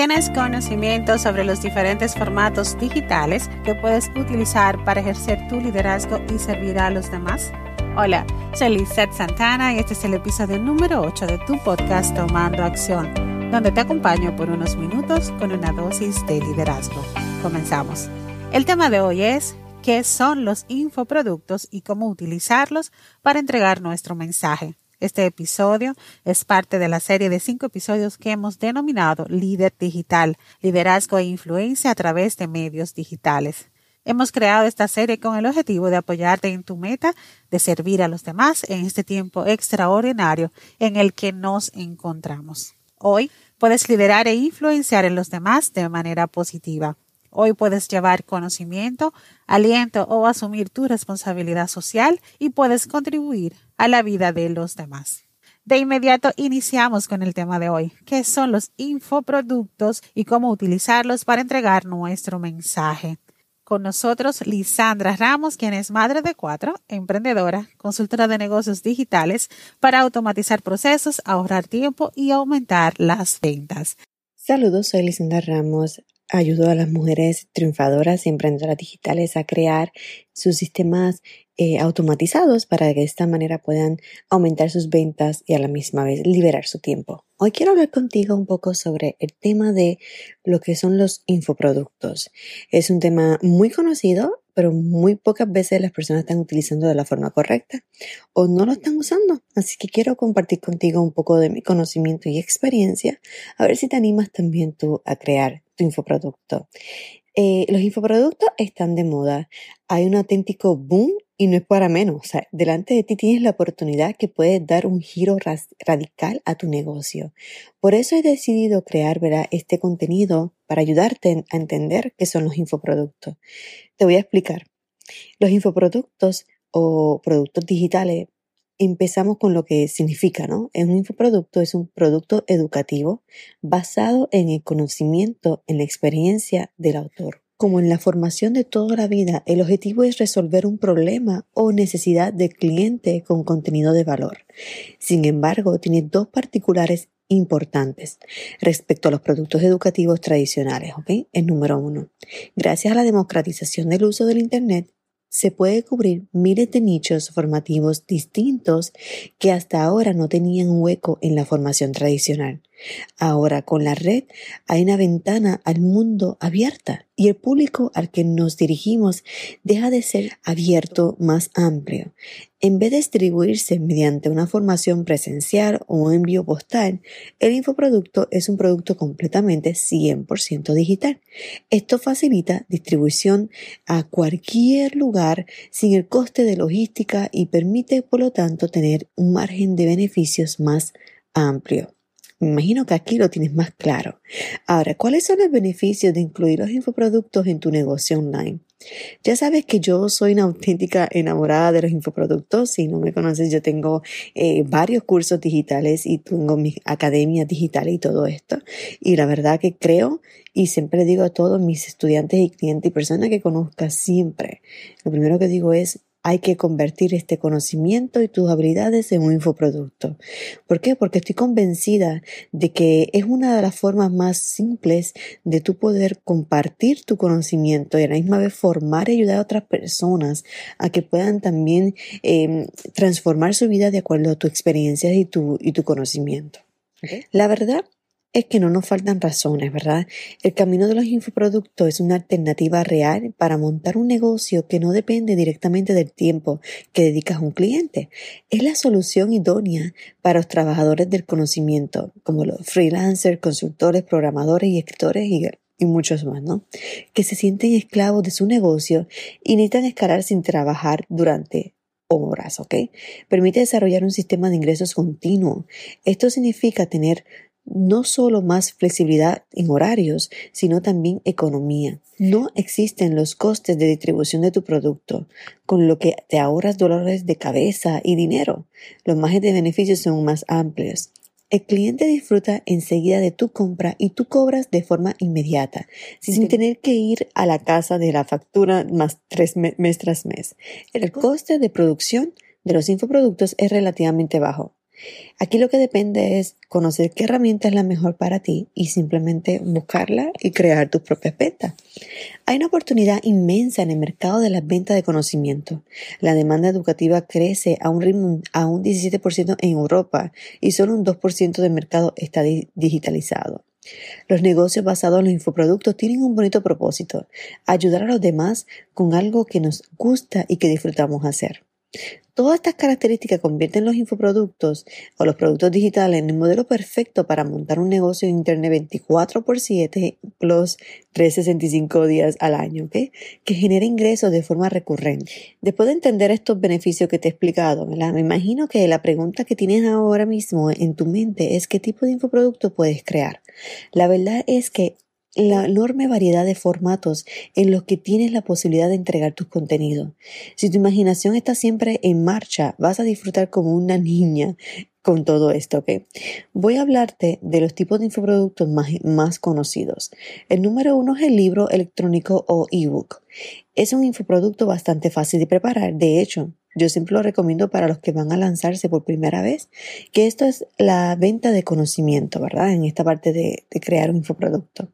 ¿Tienes conocimiento sobre los diferentes formatos digitales que puedes utilizar para ejercer tu liderazgo y servir a los demás? Hola, soy Lizette Santana y este es el episodio número 8 de tu podcast Tomando Acción, donde te acompaño por unos minutos con una dosis de liderazgo. Comenzamos. El tema de hoy es qué son los infoproductos y cómo utilizarlos para entregar nuestro mensaje. Este episodio es parte de la serie de cinco episodios que hemos denominado Líder Digital, Liderazgo e Influencia a través de medios digitales. Hemos creado esta serie con el objetivo de apoyarte en tu meta de servir a los demás en este tiempo extraordinario en el que nos encontramos. Hoy puedes liderar e influenciar en los demás de manera positiva. Hoy puedes llevar conocimiento, aliento o asumir tu responsabilidad social y puedes contribuir a la vida de los demás. De inmediato iniciamos con el tema de hoy, que son los infoproductos y cómo utilizarlos para entregar nuestro mensaje. Con nosotros Lisandra Ramos, quien es madre de cuatro, emprendedora, consultora de negocios digitales para automatizar procesos, ahorrar tiempo y aumentar las ventas. Saludos, soy Lisandra Ramos, ayudo a las mujeres triunfadoras y emprendedoras digitales a crear sus sistemas eh, automatizados para que de esta manera puedan aumentar sus ventas y a la misma vez liberar su tiempo. Hoy quiero hablar contigo un poco sobre el tema de lo que son los infoproductos. Es un tema muy conocido, pero muy pocas veces las personas están utilizando de la forma correcta o no lo están usando. Así que quiero compartir contigo un poco de mi conocimiento y experiencia, a ver si te animas también tú a crear infoproducto. Eh, los infoproductos están de moda. Hay un auténtico boom y no es para menos. O sea, delante de ti tienes la oportunidad que puedes dar un giro radical a tu negocio. Por eso he decidido crear este contenido para ayudarte a entender qué son los infoproductos. Te voy a explicar. Los infoproductos o productos digitales empezamos con lo que significa, ¿no? Un infoproducto es un producto educativo basado en el conocimiento, en la experiencia del autor. Como en la formación de toda la vida, el objetivo es resolver un problema o necesidad del cliente con contenido de valor. Sin embargo, tiene dos particulares importantes respecto a los productos educativos tradicionales, ¿ok? El número uno. Gracias a la democratización del uso del Internet, se puede cubrir miles de nichos formativos distintos que hasta ahora no tenían hueco en la formación tradicional. Ahora con la red hay una ventana al mundo abierta y el público al que nos dirigimos deja de ser abierto más amplio. En vez de distribuirse mediante una formación presencial o envío postal, el infoproducto es un producto completamente 100% digital. Esto facilita distribución a cualquier lugar sin el coste de logística y permite por lo tanto tener un margen de beneficios más amplio. Imagino que aquí lo tienes más claro. Ahora, ¿cuáles son los beneficios de incluir los infoproductos en tu negocio online? Ya sabes que yo soy una auténtica enamorada de los infoproductos. Si no me conoces, yo tengo eh, varios cursos digitales y tengo mi academia digital y todo esto. Y la verdad que creo y siempre digo a todos mis estudiantes y clientes y personas que conozcas siempre, lo primero que digo es hay que convertir este conocimiento y tus habilidades en un infoproducto. ¿Por qué? Porque estoy convencida de que es una de las formas más simples de tu poder compartir tu conocimiento y a la misma vez formar y ayudar a otras personas a que puedan también em, transformar su vida de acuerdo a tu experiencia y tu, y tu conocimiento. La verdad es que no nos faltan razones, ¿verdad? El camino de los infoproductos es una alternativa real para montar un negocio que no depende directamente del tiempo que dedicas a un cliente. Es la solución idónea para los trabajadores del conocimiento, como los freelancers, consultores, programadores y escritores y, muchos más, ¿no? Que se sienten esclavos de su negocio y necesitan escalar sin trabajar durante horas, ¿ok? Permite desarrollar un sistema de ingresos continuo. Esto significa tener no solo más flexibilidad en horarios, sino también economía. No existen los costes de distribución de tu producto, con lo que te ahorras dolores de cabeza y dinero. Los márgenes de beneficios son más amplios. El cliente disfruta enseguida de tu compra y tú cobras de forma inmediata, sin tener que ir a la casa de la factura más tres mes tras mes. El coste de producción de los infoproductos es relativamente bajo Aquí lo que depende es conocer qué herramienta es la mejor para ti y simplemente buscarla y crear tus propias ventas. Hay una oportunidad inmensa en el mercado de las ventas de conocimiento. La demanda educativa crece a un ritmo a un 17% en Europa y solo un 2% del mercado está digitalizado. Los negocios basados en los infoproductos tienen un bonito propósito, ayudar a los demás con algo que nos gusta y que disfrutamos hacer. Todas estas características convierten los infoproductos o los productos digitales en el modelo perfecto para montar un negocio en Internet 24 por 7 plus 365 días al año, que genere ingresos de forma recurrente. Después de entender estos beneficios que te he explicado, me imagino que la pregunta que tienes ahora mismo en tu mente es qué tipo de infoproducto puedes crear. La verdad es que la enorme variedad de formatos en los que tienes la posibilidad de entregar tus contenidos. Si tu imaginación está siempre en marcha, vas a disfrutar como una niña con todo esto, ¿ok? Voy a hablarte de los tipos de infoproductos más, conocidos. El número uno es el libro electrónico o ebook. Es un infoproducto bastante fácil de preparar. De hecho, yo siempre lo recomiendo para los que van a lanzarse por primera vez, que esto es la venta de conocimiento, ¿verdad? En esta parte de, crear un infoproducto.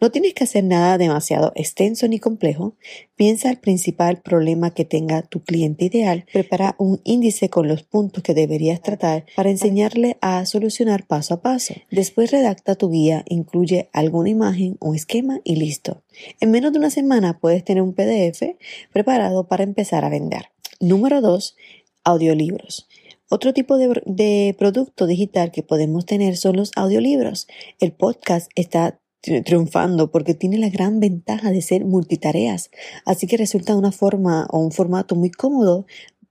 No tienes que hacer nada demasiado extenso ni complejo. Piensa el principal problema que tenga tu cliente ideal. Prepara un índice con los puntos que deberías tratar para enseñarle a solucionar paso a paso. Después redacta tu guía, incluye alguna imagen o esquema y listo. En menos de una semana puedes tener un PDF preparado para empezar a vender. Número dos, audiolibros. Otro tipo de, de, producto digital que podemos tener son los audiolibros. El podcast está triunfando porque tiene la gran ventaja de ser multitareas, así que resulta una forma o un formato muy cómodo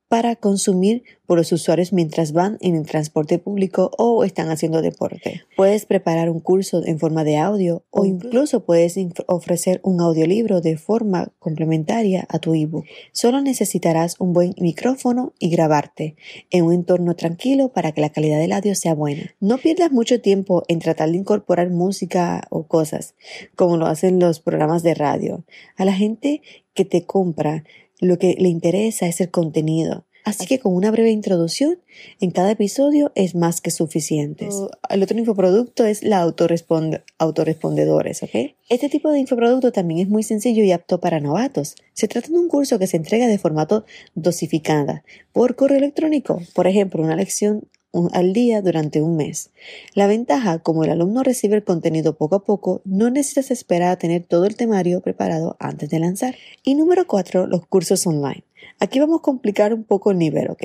para consumir por los usuarios mientras van en el transporte público o están haciendo deporte. Puedes preparar un curso en forma de audio o incluso puedes ofrecer un audiolibro de forma complementaria a tu ebook. Solo necesitarás un buen micrófono y grabarte en un entorno tranquilo para que la calidad del audio sea buena. No pierdas mucho tiempo en tratar de incorporar música o cosas como lo hacen los programas de radio. A la gente que te compra lo que le interesa es el contenido. Así que con una breve introducción en cada episodio es más que suficiente. El otro infoproducto es la autorrespondedores, ¿ok? Este tipo de infoproducto también es muy sencillo y apto para novatos. Se trata de un curso que se entrega de formato dosificada por correo electrónico. Por ejemplo, una lección al día durante un mes. La ventaja, como el alumno recibe el contenido poco a poco, no necesitas esperar a tener todo el temario preparado antes de lanzar. Y número cuatro, los cursos online. Aquí vamos a complicar un poco el nivel, ¿ok?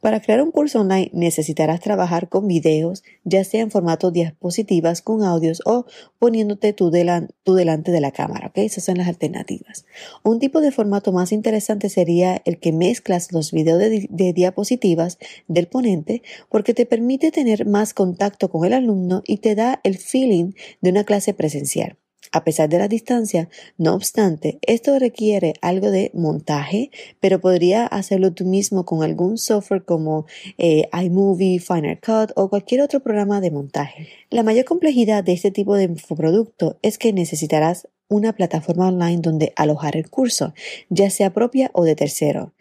Para crear un curso online necesitarás trabajar con videos, ya sea en formato diapositivas, con audios o poniéndote tú, delante de la cámara, ¿ok? Esas son las alternativas. Un tipo de formato más interesante sería el que mezclas los videos de, de diapositivas del ponente porque te permite tener más contacto con el alumno y te da el feeling de una clase presencial. A pesar de la distancia, no obstante, esto requiere algo de montaje, pero podría hacerlo tú mismo con algún software como eh, iMovie, Final Cut o cualquier otro programa de montaje. La mayor complejidad de este tipo de producto es que necesitarás una plataforma online donde alojar el curso, ya sea propia o de tercero.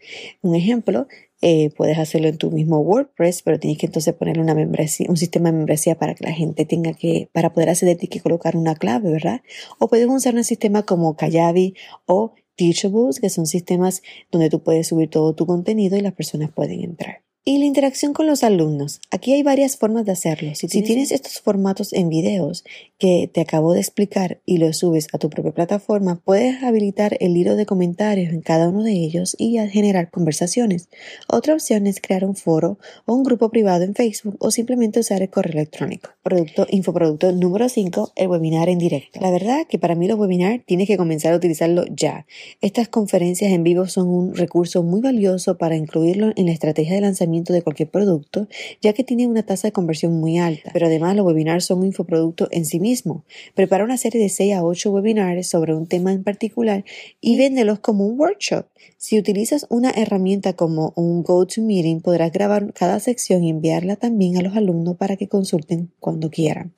Un ejemplo eh, puedes hacerlo en tu mismo WordPress, pero tienes que entonces ponerle una membresía, un sistema de membresía para que la gente tenga que, para poder acceder, tienes que colocar una clave, ¿verdad? O puedes usar un sistema como Kajabi o Teachables, que son sistemas donde tú puedes subir todo tu contenido y las personas pueden entrar. Y la interacción con los alumnos. Aquí hay varias formas de hacerlo. Si, tienes estos formatos en videos que te acabo de explicar y los subes a tu propia plataforma, puedes habilitar el hilo de comentarios en cada uno de ellos y generar conversaciones. Otra opción es crear un foro o un grupo privado en Facebook o simplemente usar el correo electrónico. Producto, infoproducto número 5, el webinar en directo. La verdad que para mí los webinars tienes que comenzar a utilizarlo ya. Estas conferencias en vivo son un recurso muy valioso para incluirlo en la estrategia de lanzamiento de cualquier producto, ya que tiene una tasa de conversión muy alta. Pero además los webinars son un infoproducto en sí mismo. Prepara una serie de 6 a 8 webinars sobre un tema en particular y véndelos como un workshop. Si utilizas una herramienta como un GoToMeeting, podrás grabar cada sección y enviarla también a los alumnos para que consulten cuando quieran.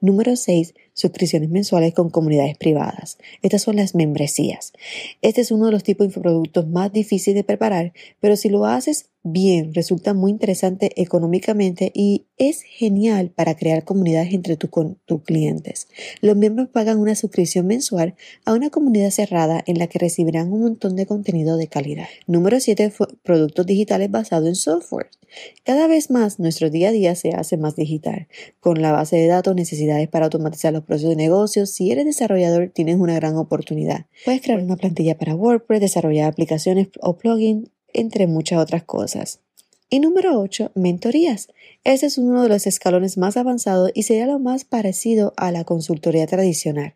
Número 6 suscripciones mensuales con comunidades privadas. Estas son las membresías. Este es uno de los tipos de infoproductos más difíciles de preparar, pero si lo haces bien, resulta muy interesante económicamente y es genial para crear comunidades entre tus clientes. Los miembros pagan una suscripción mensual a una comunidad cerrada en la que recibirán un montón de contenido de calidad. Número 7. Productos digitales basados en software. Cada vez más nuestro día a día se hace más digital. Con la base de datos, necesidades para automatizar los procesos de negocio, si eres desarrollador tienes una gran oportunidad. Puedes crear una plantilla para WordPress, desarrollar aplicaciones o plugins entre muchas otras cosas. Y número 8, mentorías. Este es uno de los escalones más avanzados y sería lo más parecido a la consultoría tradicional.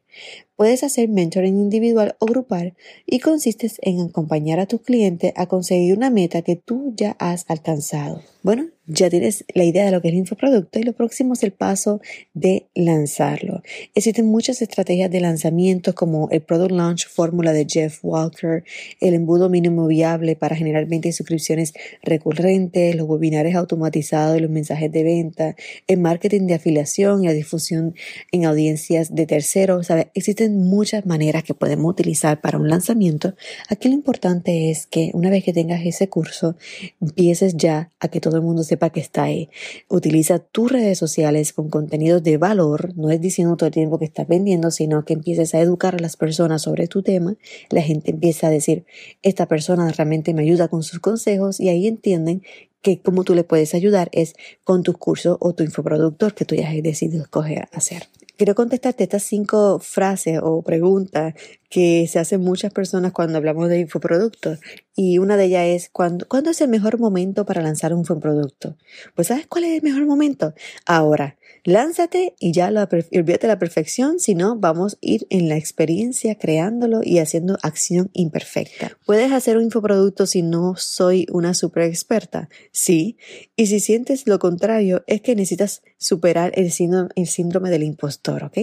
Puedes hacer mentoring individual o grupal y consistes en acompañar a tu cliente a conseguir una meta que tú ya has alcanzado. Bueno, ya tienes la idea de lo que es el infoproducto y lo próximo es el paso de lanzarlo. Existen muchas estrategias de lanzamiento como el Product Launch Fórmula de Jeff Walker, el embudo mínimo viable para generar 20 suscripciones recurrentes, los webinars automatizados y los mensajes de venta, el marketing de afiliación y la difusión en audiencias de terceros. Existen muchas maneras que podemos utilizar para un lanzamiento. Aquí lo importante es que una vez que tengas ese curso, empieces ya a que todo el mundo se sepa que está ahí. Utiliza tus redes sociales con contenidos de valor, no es diciendo todo el tiempo que estás vendiendo, sino que empieces a educar a las personas sobre tu tema. La gente empieza a decir, esta persona realmente me ayuda con sus consejos y ahí entienden que cómo tú le puedes ayudar es con tus cursos o tu infoproductor que tú ya has decidido escoger hacer. Quiero contestarte estas cinco frases o preguntas que se hacen muchas personas cuando hablamos de infoproductos. Y una de ellas es, ¿cuándo, ¿cuándo es el mejor momento para lanzar un infoproducto? Pues ¿sabes cuál es el mejor momento? Ahora, lánzate y ya lo, olvídate la perfección, si no, vamos a ir en la experiencia creándolo y haciendo acción imperfecta. ¿Puedes hacer un infoproducto si no soy una super experta? Sí. Y si sientes lo contrario, es que necesitas superar el síndrome, el síndrome del impostor, ¿ok?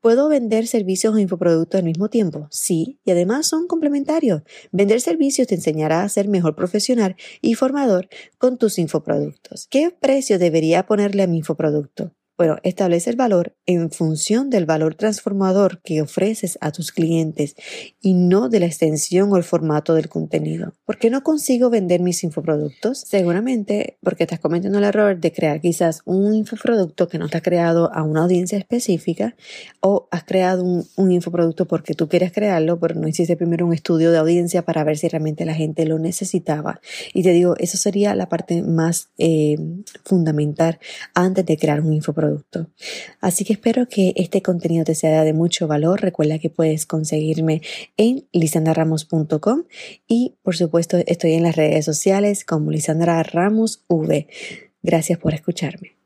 ¿Puedo vender servicios o infoproductos al mismo tiempo? Sí, y además son complementarios. Vender servicios te enseñará a ser mejor profesional y formador con tus infoproductos. ¿Qué precio debería ponerle a mi infoproducto? Bueno, establece el valor en función del valor transformador que ofreces a tus clientes y no de la extensión o el formato del contenido. ¿Por qué no consigo vender mis infoproductos? Seguramente porque estás cometiendo el error de crear quizás un infoproducto que no está creado a una audiencia específica o has creado un, infoproducto porque tú quieres crearlo, pero no hiciste primero un estudio de audiencia para ver si realmente la gente lo necesitaba. Y te digo, eso sería la parte más eh, fundamental antes de crear un infoproducto Así que espero que este contenido te sea de mucho valor. Recuerda que puedes conseguirme en lisandraramos.com y por supuesto estoy en las redes sociales como Lisandra Ramos V. Gracias por escucharme.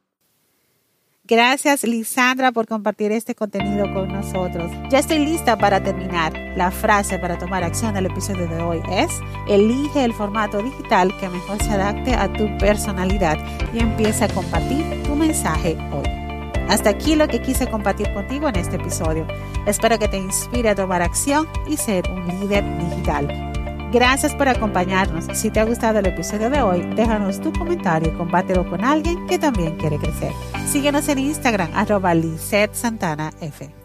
Gracias Lisandra por compartir este contenido con nosotros. Ya estoy lista para terminar. La frase para tomar acción del episodio de hoy es, elige el formato digital que mejor se adapte a tu personalidad y empieza a compartir mensaje hoy. Hasta aquí lo que quise compartir contigo en este episodio. Espero que te inspire a tomar acción y ser un líder digital. Gracias por acompañarnos. Si te ha gustado el episodio de hoy, déjanos tu comentario y compártelo con alguien que también quiere crecer. Síguenos en Instagram, arroba F.